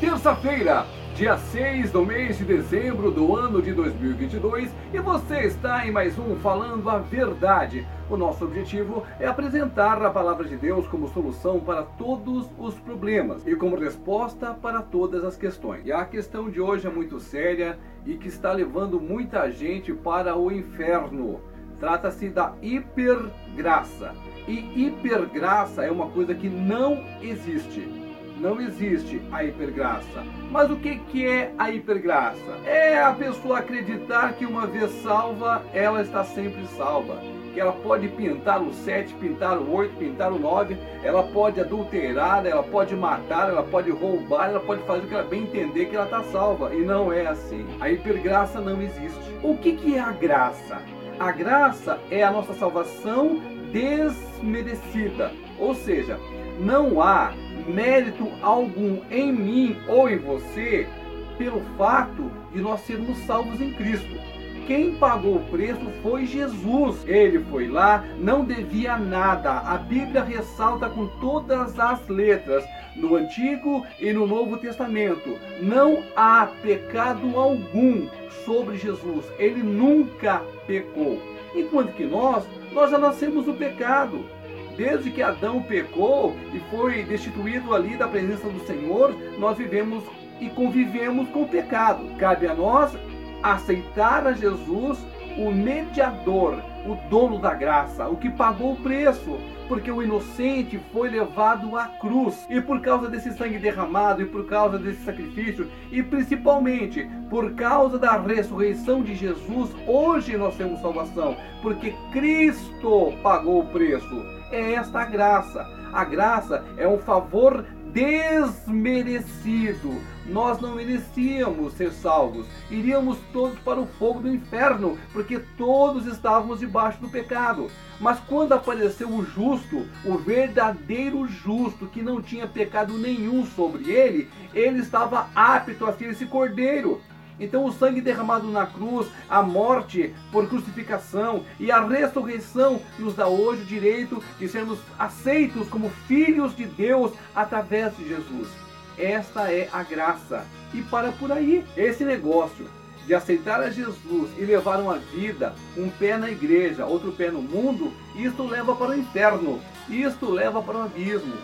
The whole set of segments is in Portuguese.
Terça-feira, dia 6 do mês de dezembro do ano de 2022 e você está em mais um Falando a Verdade. O nosso objetivo é apresentar a palavra de Deus como solução para todos os problemas e como resposta para todas as questões. E a questão de hoje é muito séria e que está levando muita gente para o inferno. Trata-se da hipergraça. E hipergraça é uma coisa que não existe não existe a hipergraça. Mas o que, que é a hipergraça? É a pessoa acreditar que uma vez salva, ela está sempre salva. Que ela pode pintar o 7, pintar o 8, pintar o 9, ela pode adulterar, ela pode matar, ela pode roubar, ela pode fazer o que ela bem entender que ela está salva. E não é assim. A hipergraça não existe. O que, que é a graça? A graça é a nossa salvação desmerecida. Ou seja, não há mérito algum em mim ou em você pelo fato de nós sermos salvos em Cristo. Quem pagou o preço foi Jesus. Ele foi lá, não devia nada. A Bíblia ressalta com todas as letras, no Antigo e no Novo Testamento. Não há pecado algum sobre Jesus. Ele nunca pecou. Enquanto que nós, nós já nascemos no pecado. Desde que Adão pecou e foi destituído ali da presença do Senhor, nós vivemos e convivemos com o pecado. Cabe a nós aceitar a Jesus, o mediador, o dono da graça, o que pagou o preço, porque o inocente foi levado à cruz. E por causa desse sangue derramado, e por causa desse sacrifício, e principalmente por causa da ressurreição de Jesus, hoje nós temos salvação, porque Cristo pagou o preço é esta a graça. A graça é um favor desmerecido. Nós não merecíamos ser salvos. Iríamos todos para o fogo do inferno, porque todos estávamos debaixo do pecado. Mas quando apareceu o justo, o verdadeiro justo, que não tinha pecado nenhum sobre ele, ele estava apto a ser esse cordeiro. Então, o sangue derramado na cruz, a morte por crucificação e a ressurreição nos dá hoje o direito de sermos aceitos como filhos de Deus através de Jesus. Esta é a graça. E para por aí, esse negócio de aceitar a Jesus e levar uma vida, um pé na igreja, outro pé no mundo, isto leva para o inferno, isto leva para o abismo.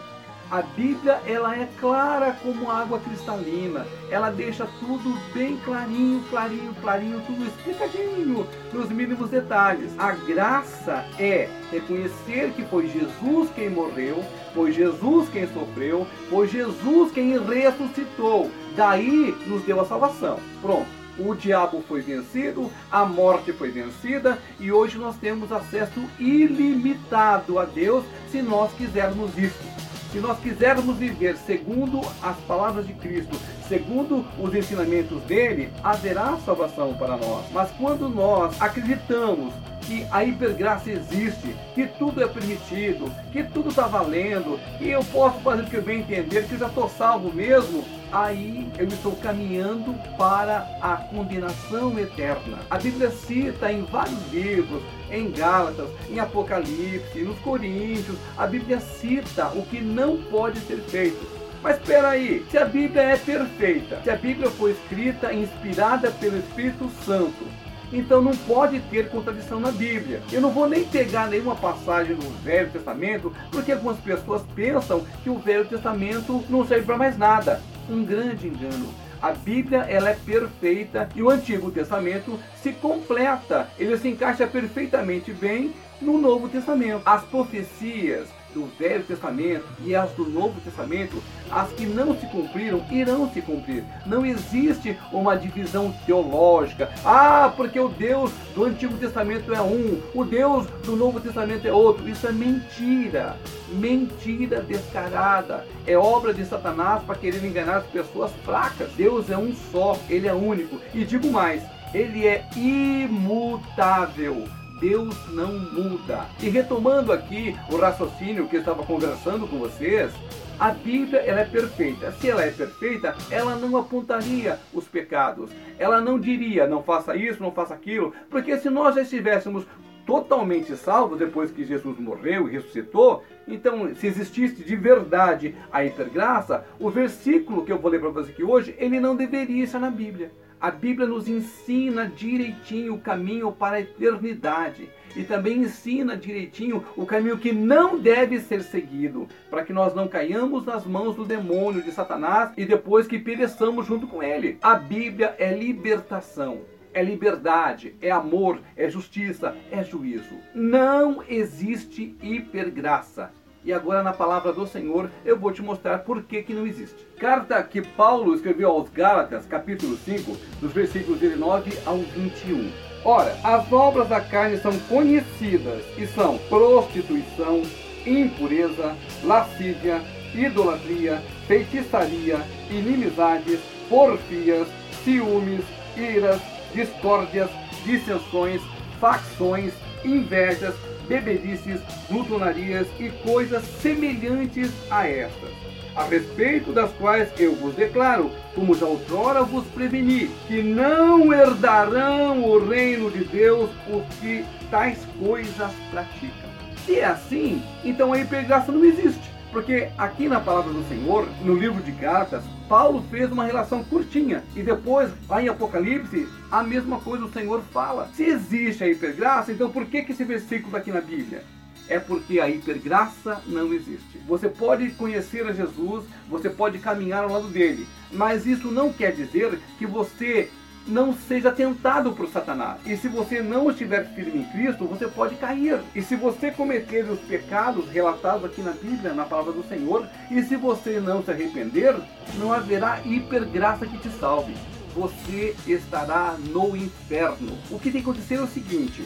A Bíblia ela é clara como água cristalina. Ela deixa tudo bem clarinho, clarinho, clarinho, tudo explicadinho nos mínimos detalhes. A graça é reconhecer que foi Jesus quem morreu, foi Jesus quem sofreu, foi Jesus quem ressuscitou. Daí nos deu a salvação. Pronto. O diabo foi vencido, a morte foi vencida e hoje nós temos acesso ilimitado a Deus se nós quisermos isso. Se nós quisermos viver segundo as palavras de Cristo, segundo os ensinamentos dele, haverá salvação para nós. Mas quando nós acreditamos que a hipergraça existe, que tudo é permitido, que tudo está valendo, que eu posso fazer o que eu bem entender, que eu já estou salvo mesmo, aí eu estou caminhando para a condenação eterna. A Bíblia cita em vários livros, em Gálatas, em Apocalipse, nos Coríntios, a Bíblia cita o que não pode ser feito. Mas espera aí, se a Bíblia é perfeita, se a Bíblia foi escrita inspirada pelo Espírito Santo, então não pode ter contradição na Bíblia. Eu não vou nem pegar nenhuma passagem do Velho Testamento, porque algumas pessoas pensam que o Velho Testamento não serve para mais nada um grande engano. A Bíblia ela é perfeita e o Antigo Testamento se completa. Ele se encaixa perfeitamente bem no Novo Testamento. As profecias do Velho Testamento e as do Novo Testamento, as que não se cumpriram, irão se cumprir. Não existe uma divisão teológica. Ah, porque o Deus do Antigo Testamento é um, o Deus do Novo Testamento é outro. Isso é mentira. Mentira descarada. É obra de Satanás para querer enganar as pessoas fracas. Deus é um só, ele é único. E digo mais, ele é imutável. Deus não muda. E retomando aqui o raciocínio que eu estava conversando com vocês, a Bíblia ela é perfeita. Se ela é perfeita, ela não apontaria os pecados. Ela não diria, não faça isso, não faça aquilo. Porque se nós já estivéssemos totalmente salvos depois que Jesus morreu e ressuscitou, então se existisse de verdade a hipergraça, o versículo que eu vou ler para você aqui hoje, ele não deveria estar na Bíblia. A Bíblia nos ensina direitinho o caminho para a eternidade e também ensina direitinho o caminho que não deve ser seguido, para que nós não caiamos nas mãos do demônio de Satanás e depois que pereçamos junto com ele. A Bíblia é libertação é liberdade, é amor, é justiça, é juízo. Não existe hipergraça. E agora na palavra do Senhor eu vou te mostrar por que, que não existe. Carta que Paulo escreveu aos Gálatas, capítulo 5, dos versículos 19 ao 21. Ora, as obras da carne são conhecidas e são prostituição, impureza, lascívia, idolatria, feitiçaria, inimizades, porfias, ciúmes, iras, discórdias, dissensões, facções, invejas, bebedices, glutonarias e coisas semelhantes a estas, a respeito das quais eu vos declaro, como já outrora vos preveni, que não herdarão o reino de Deus os que tais coisas praticam. Se é assim, então a hipergraça não existe. Porque aqui na palavra do Senhor, no livro de Gálatas, Paulo fez uma relação curtinha. E depois, lá em Apocalipse, a mesma coisa o Senhor fala. Se existe a hipergraça, então por que, que esse versículo está aqui na Bíblia? É porque a hipergraça não existe. Você pode conhecer a Jesus, você pode caminhar ao lado dele, mas isso não quer dizer que você não seja tentado por Satanás. E se você não estiver firme em Cristo, você pode cair. E se você cometer os pecados relatados aqui na Bíblia, na palavra do Senhor, e se você não se arrepender, não haverá hipergraça que te salve. Você estará no inferno. O que tem que acontecer é o seguinte: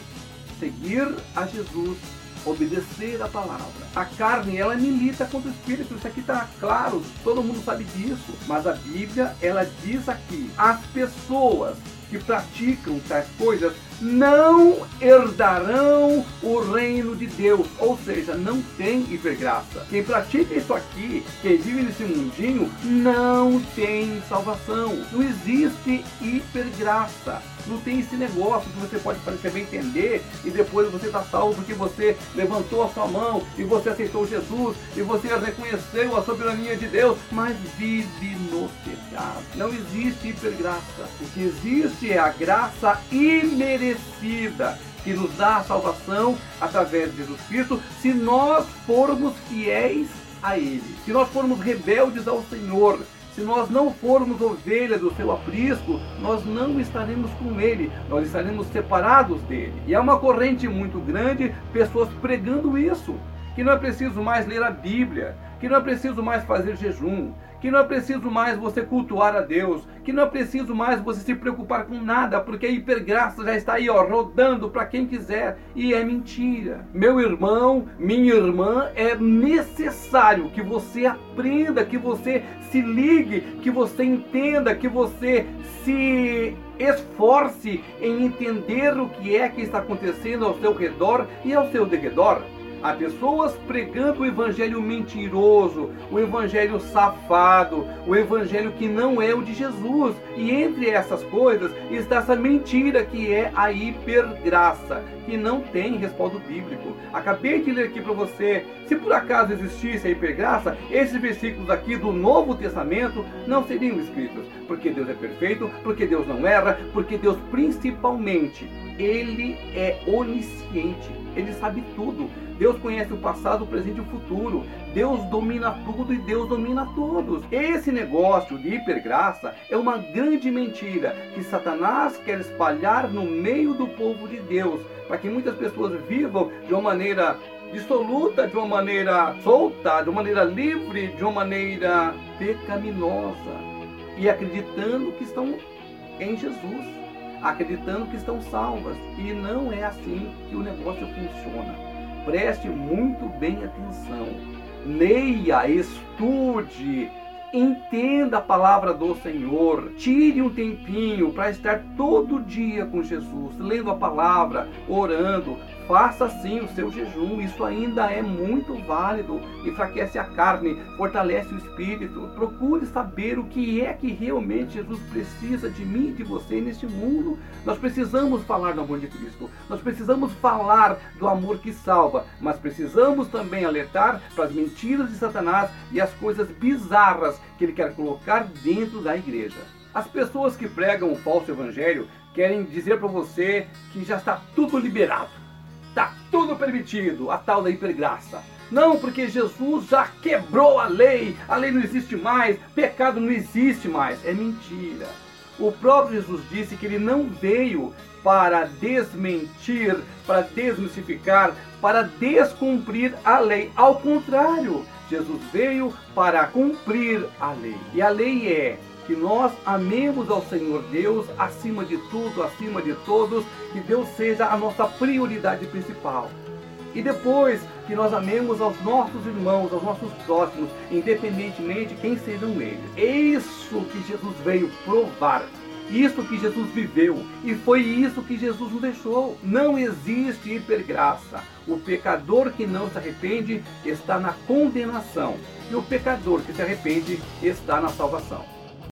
seguir a Jesus obedecer a palavra. A carne, ela milita contra o espírito, isso aqui está claro, todo mundo sabe disso. Mas a Bíblia, ela diz aqui: as pessoas que praticam tais coisas não herdarão o reino de Deus. Ou seja, não tem hipergraça. Quem pratica isso aqui, quem vive nesse mundinho, não tem salvação. Não existe hipergraça. Não tem esse negócio que você pode bem entender e depois você está salvo porque você levantou a sua mão e você aceitou Jesus e você reconheceu a soberania de Deus, mas vive no pecado. Não existe hipergraça. O que existe é a graça imerecida merecida que nos dá a salvação através de Jesus Cristo, se nós formos fiéis a Ele, se nós formos rebeldes ao Senhor, se nós não formos ovelha do seu aprisco, nós não estaremos com Ele, nós estaremos separados dele. E há uma corrente muito grande, pessoas pregando isso, que não é preciso mais ler a Bíblia, que não é preciso mais fazer jejum, que não é preciso mais você cultuar a Deus, que não é preciso mais você se preocupar com nada, porque a hipergraça já está aí, ó, rodando para quem quiser, e é mentira. Meu irmão, minha irmã, é necessário que você aprenda, que você se ligue, que você entenda, que você se esforce em entender o que é que está acontecendo ao seu redor e ao seu derredor. Há pessoas pregando o evangelho mentiroso, o evangelho safado, o evangelho que não é o de Jesus. E entre essas coisas está essa mentira que é a hipergraça, que não tem respaldo bíblico. Acabei de ler aqui para você, se por acaso existisse a hipergraça, esses versículos aqui do Novo Testamento não seriam escritos, porque Deus é perfeito, porque Deus não erra, porque Deus principalmente ele é onisciente, ele sabe tudo. Deus conhece o passado, o presente e o futuro. Deus domina tudo e Deus domina todos. Esse negócio de hipergraça é uma grande mentira que Satanás quer espalhar no meio do povo de Deus, para que muitas pessoas vivam de uma maneira dissoluta, de uma maneira solta, de uma maneira livre, de uma maneira pecaminosa e acreditando que estão em Jesus acreditando que estão salvas. E não é assim que o negócio funciona. Preste muito bem atenção. Leia, estude, entenda a palavra do Senhor. Tire um tempinho para estar todo dia com Jesus, lendo a palavra, orando, Faça sim o seu jejum, isso ainda é muito válido. Enfraquece a carne, fortalece o espírito. Procure saber o que é que realmente Jesus precisa de mim e de você neste mundo. Nós precisamos falar do amor de Cristo, nós precisamos falar do amor que salva, mas precisamos também alertar para as mentiras de Satanás e as coisas bizarras que ele quer colocar dentro da igreja. As pessoas que pregam o falso evangelho querem dizer para você que já está tudo liberado Está tudo permitido, a tal da hipergraça. Não, porque Jesus já quebrou a lei, a lei não existe mais, pecado não existe mais. É mentira. O próprio Jesus disse que ele não veio para desmentir, para desmistificar, para descumprir a lei. Ao contrário, Jesus veio para cumprir a lei. E a lei é que nós amemos ao Senhor Deus acima de tudo, acima de todos, que Deus seja a nossa prioridade principal. E depois que nós amemos aos nossos irmãos, aos nossos próximos, independentemente de quem sejam eles. Isso que Jesus veio provar. Isso que Jesus viveu e foi isso que Jesus nos deixou. Não existe hipergraça. O pecador que não se arrepende está na condenação e o pecador que se arrepende está na salvação.